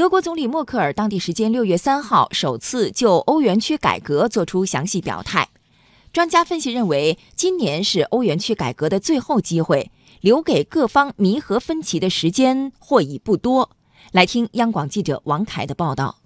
德国总理默克尔当地时间六月三号首次就欧元区改革作出详细表态。专家分析认为，今年是欧元区改革的最后机会，留给各方弥合分歧的时间或已不多。来听央广记者王凯的报道。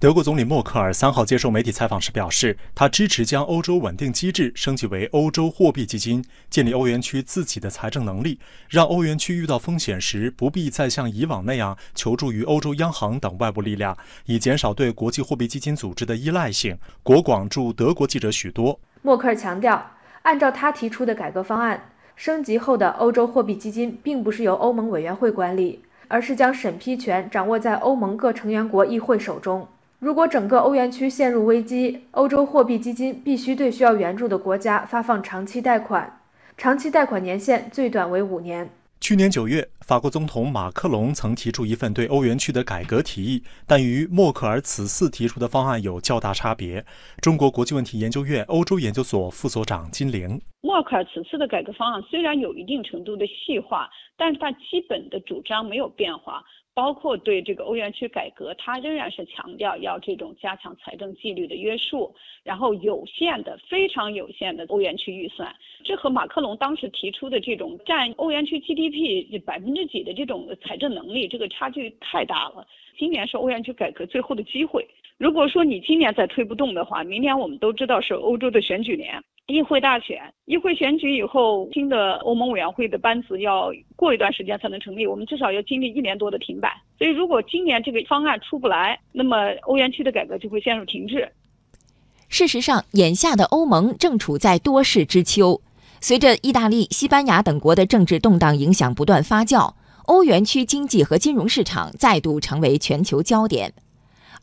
德国总理默克尔三号接受媒体采访时表示，他支持将欧洲稳定机制升级为欧洲货币基金，建立欧元区自己的财政能力，让欧元区遇到风险时不必再像以往那样求助于欧洲央行等外部力量，以减少对国际货币基金组织的依赖性。国广驻德国记者许多。默克尔强调，按照他提出的改革方案，升级后的欧洲货币基金并不是由欧盟委员会管理，而是将审批权掌握在欧盟各成员国议会手中。如果整个欧元区陷入危机，欧洲货币基金必须对需要援助的国家发放长期贷款，长期贷款年限最短为五年。去年九月，法国总统马克龙曾提出一份对欧元区的改革提议，但与默克尔此次提出的方案有较大差别。中国国际问题研究院欧洲研究所副所长金玲：默克尔此次的改革方案虽然有一定程度的细化，但是他基本的主张没有变化。包括对这个欧元区改革，他仍然是强调要这种加强财政纪律的约束，然后有限的、非常有限的欧元区预算，这和马克龙当时提出的这种占欧元区 GDP 百分之之几的这种财政能力，这个差距太大了。今年是欧元区改革最后的机会，如果说你今年再推不动的话，明年我们都知道是欧洲的选举年。议会大选，议会选举以后，新的欧盟委员会的班子要过一段时间才能成立，我们至少要经历一年多的停摆。所以，如果今年这个方案出不来，那么欧元区的改革就会陷入停滞。事实上，眼下的欧盟正处在多事之秋，随着意大利、西班牙等国的政治动荡影响不断发酵，欧元区经济和金融市场再度成为全球焦点。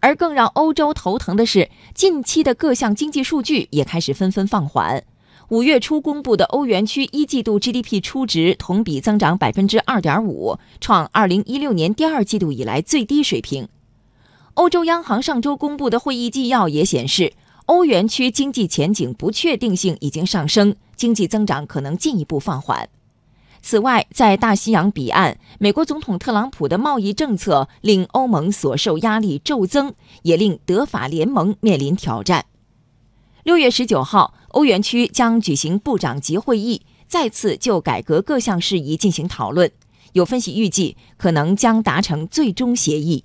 而更让欧洲头疼的是，近期的各项经济数据也开始纷纷放缓。五月初公布的欧元区一季度 GDP 初值同比增长百分之二点五，创二零一六年第二季度以来最低水平。欧洲央行上周公布的会议纪要也显示，欧元区经济前景不确定性已经上升，经济增长可能进一步放缓。此外，在大西洋彼岸，美国总统特朗普的贸易政策令欧盟所受压力骤增，也令德法联盟面临挑战。六月十九号，欧元区将举行部长级会议，再次就改革各项事宜进行讨论。有分析预计，可能将达成最终协议。